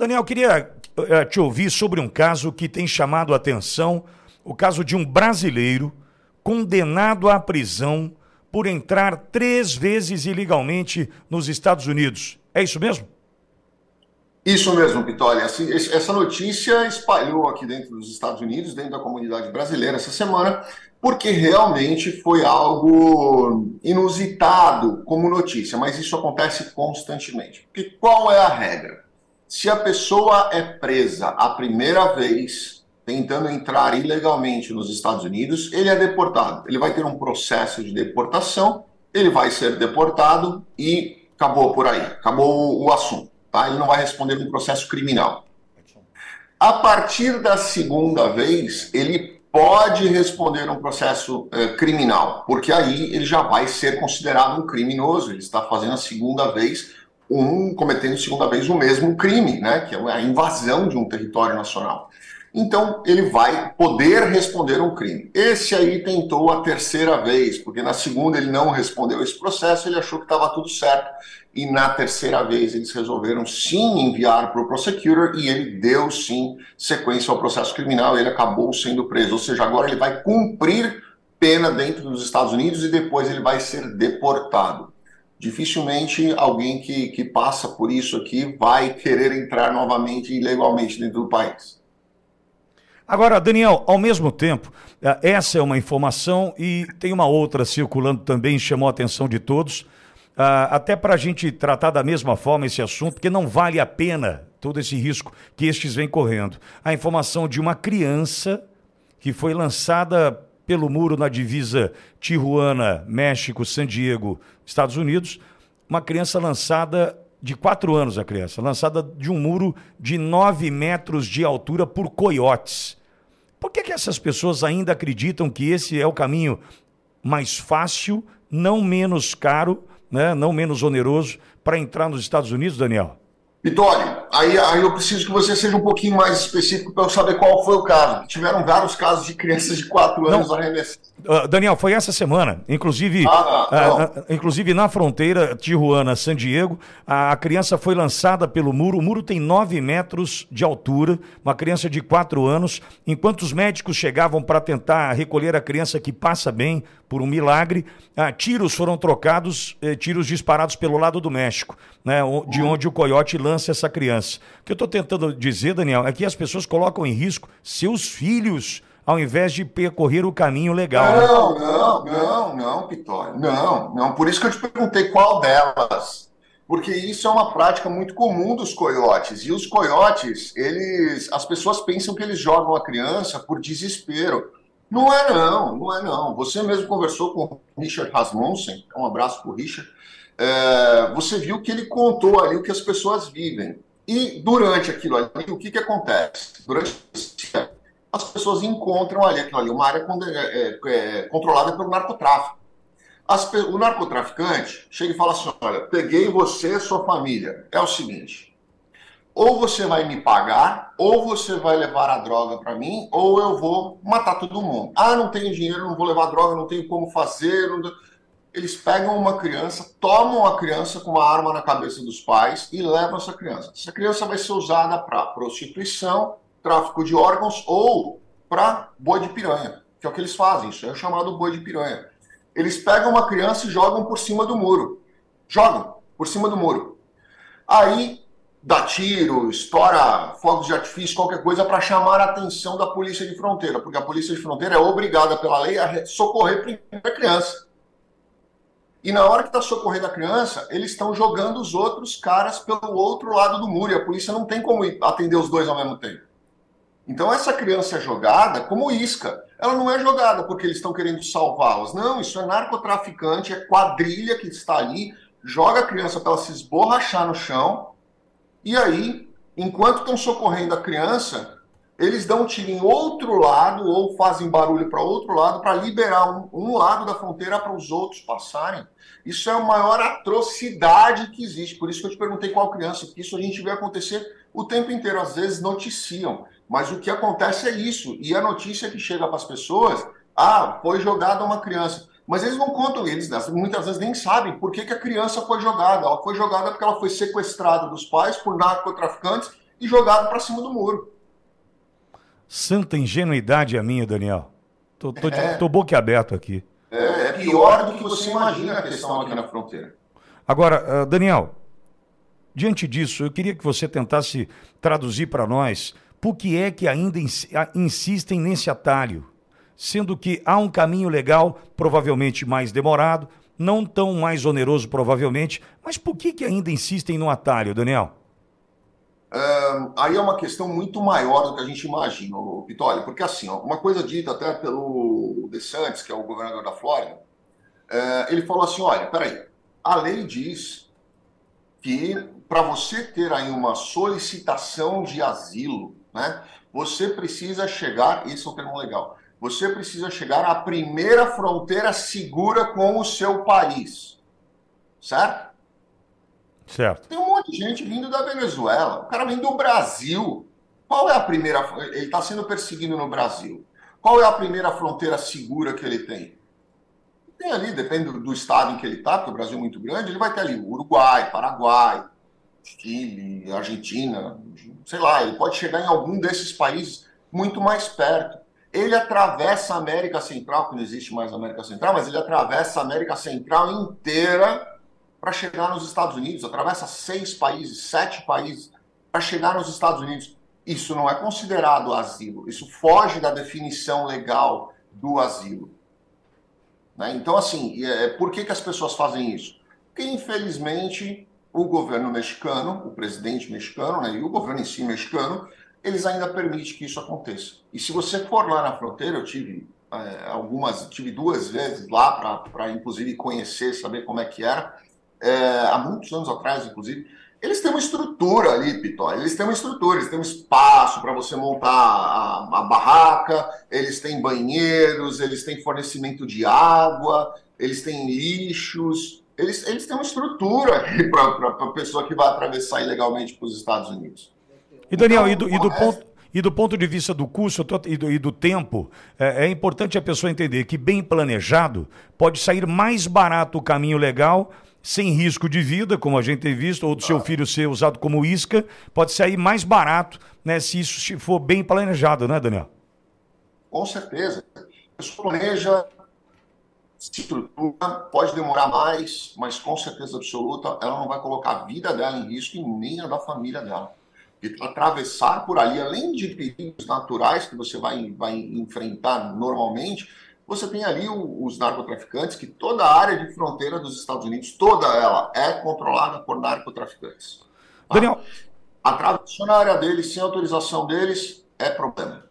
Daniel, queria uh, te ouvir sobre um caso que tem chamado a atenção, o caso de um brasileiro condenado à prisão por entrar três vezes ilegalmente nos Estados Unidos. É isso mesmo? Isso mesmo, Pitoli. Assim, essa notícia espalhou aqui dentro dos Estados Unidos, dentro da comunidade brasileira essa semana, porque realmente foi algo inusitado como notícia, mas isso acontece constantemente. Porque qual é a regra? Se a pessoa é presa a primeira vez tentando entrar ilegalmente nos Estados Unidos, ele é deportado. Ele vai ter um processo de deportação, ele vai ser deportado e acabou por aí, acabou o assunto. Tá? Ele não vai responder um processo criminal. A partir da segunda vez, ele pode responder um processo eh, criminal, porque aí ele já vai ser considerado um criminoso. Ele está fazendo a segunda vez um cometendo segunda vez o mesmo crime, né, que é a invasão de um território nacional. Então, ele vai poder responder um crime. Esse aí tentou a terceira vez, porque na segunda ele não respondeu esse processo, ele achou que estava tudo certo. E na terceira vez eles resolveram sim enviar para o prosecutor e ele deu sim sequência ao processo criminal ele acabou sendo preso. Ou seja, agora ele vai cumprir pena dentro dos Estados Unidos e depois ele vai ser deportado. Dificilmente alguém que, que passa por isso aqui vai querer entrar novamente ilegalmente dentro do país. Agora, Daniel, ao mesmo tempo, eh, essa é uma informação e tem uma outra circulando também, chamou a atenção de todos, ah, até para a gente tratar da mesma forma esse assunto, porque não vale a pena todo esse risco que estes vêm correndo. A informação de uma criança que foi lançada pelo muro na divisa Tijuana, México, San Diego, Estados Unidos, uma criança lançada de quatro anos, a criança, lançada de um muro de nove metros de altura por coiotes. Por que, que essas pessoas ainda acreditam que esse é o caminho mais fácil, não menos caro, né, não menos oneroso para entrar nos Estados Unidos, Daniel? Vitório, aí, aí eu preciso que você seja um pouquinho mais específico para eu saber qual foi o caso. Tiveram vários casos de crianças de 4 anos arremessadas. Uh, Daniel, foi essa semana. Inclusive, ah, uh, uh, inclusive na fronteira Tijuana-San Diego, a, a, criança foi lançada pelo muro. O muro tem 9 metros de altura, uma criança de 4 anos. Enquanto os médicos chegavam para tentar recolher a criança que passa bem, por um milagre, tiros foram trocados, eh, tiros disparados pelo lado do México, né, de onde o coiote lança essa criança. O que eu estou tentando dizer, Daniel, é que as pessoas colocam em risco seus filhos ao invés de percorrer o caminho legal. Não, não, não, não, Pitório. Não, não. Por isso que eu te perguntei qual delas. Porque isso é uma prática muito comum dos coiotes. E os coiotes, eles. As pessoas pensam que eles jogam a criança por desespero. Não é não, não é não. Você mesmo conversou com o Richard Rasmussen, um abraço para o Richard. É, você viu que ele contou ali o que as pessoas vivem. E durante aquilo ali, o que, que acontece? Durante as pessoas encontram ali aquilo ali, uma área é, é, é, controlada pelo narcotráfico. As, o narcotraficante chega e fala assim: olha, peguei você, sua família. É o seguinte: ou você vai me pagar, ou você vai levar a droga para mim, ou eu vou matar todo mundo. Ah, não tenho dinheiro, não vou levar droga, não tenho como fazer. Não... Eles pegam uma criança, tomam a criança com uma arma na cabeça dos pais e levam essa criança. Essa criança vai ser usada para prostituição tráfico de órgãos ou para boi de piranha, que é o que eles fazem, isso é chamado boi de piranha. Eles pegam uma criança e jogam por cima do muro. Jogam por cima do muro. Aí dá tiro, estoura fogos de artifício, qualquer coisa para chamar a atenção da polícia de fronteira, porque a polícia de fronteira é obrigada pela lei a socorrer a criança. E na hora que está socorrendo a criança, eles estão jogando os outros caras pelo outro lado do muro e a polícia não tem como atender os dois ao mesmo tempo. Então essa criança é jogada como isca. Ela não é jogada porque eles estão querendo salvá-las. Não, isso é narcotraficante, é quadrilha que está ali, joga a criança para ela se esborrachar no chão. E aí, enquanto estão socorrendo a criança, eles dão um tiro em outro lado ou fazem barulho para outro lado para liberar um, um, lado da fronteira para os outros passarem. Isso é a maior atrocidade que existe. Por isso que eu te perguntei qual criança, porque isso a gente vê acontecer o tempo inteiro. Às vezes noticiam. Mas o que acontece é isso. E a notícia que chega para as pessoas, ah, foi jogada uma criança. Mas eles não contam, eles muitas vezes nem sabem por que, que a criança foi jogada. Ela foi jogada porque ela foi sequestrada dos pais por narcotraficantes e jogado para cima do muro. Santa ingenuidade a minha, Daniel. Tô, tô, é. tô boquiaberto aqui. É, é pior do que você imagina a questão aqui na fronteira. Agora, uh, Daniel, diante disso, eu queria que você tentasse traduzir para nós por que é que ainda insistem nesse atalho, sendo que há um caminho legal, provavelmente mais demorado, não tão mais oneroso, provavelmente, mas por que, que ainda insistem no atalho, Daniel? Aí é uma questão muito maior do que a gente imagina, Pitoli, porque assim, ó, uma coisa dita até pelo DeSantis, que é o governador da Flórida, uh, ele falou assim, olha, peraí, a lei diz que para você ter aí uma solicitação de asilo, né, você precisa chegar, esse é o termo legal, você precisa chegar à primeira fronteira segura com o seu país, certo? Certo. Tem um monte de gente vindo da Venezuela. O cara vem do Brasil. Qual é a primeira. Ele está sendo perseguido no Brasil. Qual é a primeira fronteira segura que ele tem? Tem ali, depende do estado em que ele está, porque o Brasil é muito grande, ele vai ter ali Uruguai, Paraguai, Chile, Argentina, sei lá, ele pode chegar em algum desses países muito mais perto. Ele atravessa a América Central, que não existe mais América Central, mas ele atravessa a América Central inteira para chegar nos Estados Unidos, atravessa seis países, sete países para chegar nos Estados Unidos. Isso não é considerado asilo, isso foge da definição legal do asilo. Né? Então, assim, é, por que, que as pessoas fazem isso? Porque, infelizmente, o governo mexicano, o presidente mexicano né, e o governo em si mexicano, eles ainda permitem que isso aconteça. E se você for lá na fronteira, eu tive é, algumas, tive duas vezes lá para, inclusive, conhecer, saber como é que era é, há muitos anos atrás, inclusive, eles têm uma estrutura ali, Pitó. Eles têm uma estrutura, eles têm um espaço para você montar a, a, barraca, eles têm banheiros, eles têm fornecimento de água, eles têm lixos, eles, eles têm uma estrutura para a pessoa que vai atravessar ilegalmente para os Estados Unidos. E Daniel, então, e, do, e do ponto. E do ponto de vista do custo e do, e do tempo, é, é, importante a pessoa entender que, bem planejado, pode sair mais barato o caminho legal sem risco de vida, como a gente tem visto, ou do seu filho ser usado como isca, pode sair mais barato, né, se isso for bem planejado, né, Daniel? Com certeza. Isso planeja, se estrutura, pode demorar mais, mas com certeza absoluta, ela não vai colocar a vida dela em risco e nem a da família dela. E atravessar por ali, além de perigos naturais que você vai, vai enfrentar normalmente, você tem ali os narcotraficantes, que toda a área de fronteira dos Estados Unidos, toda ela é controlada por narcotraficantes. Tá? Daniel. A área deles sem autorização deles é problema.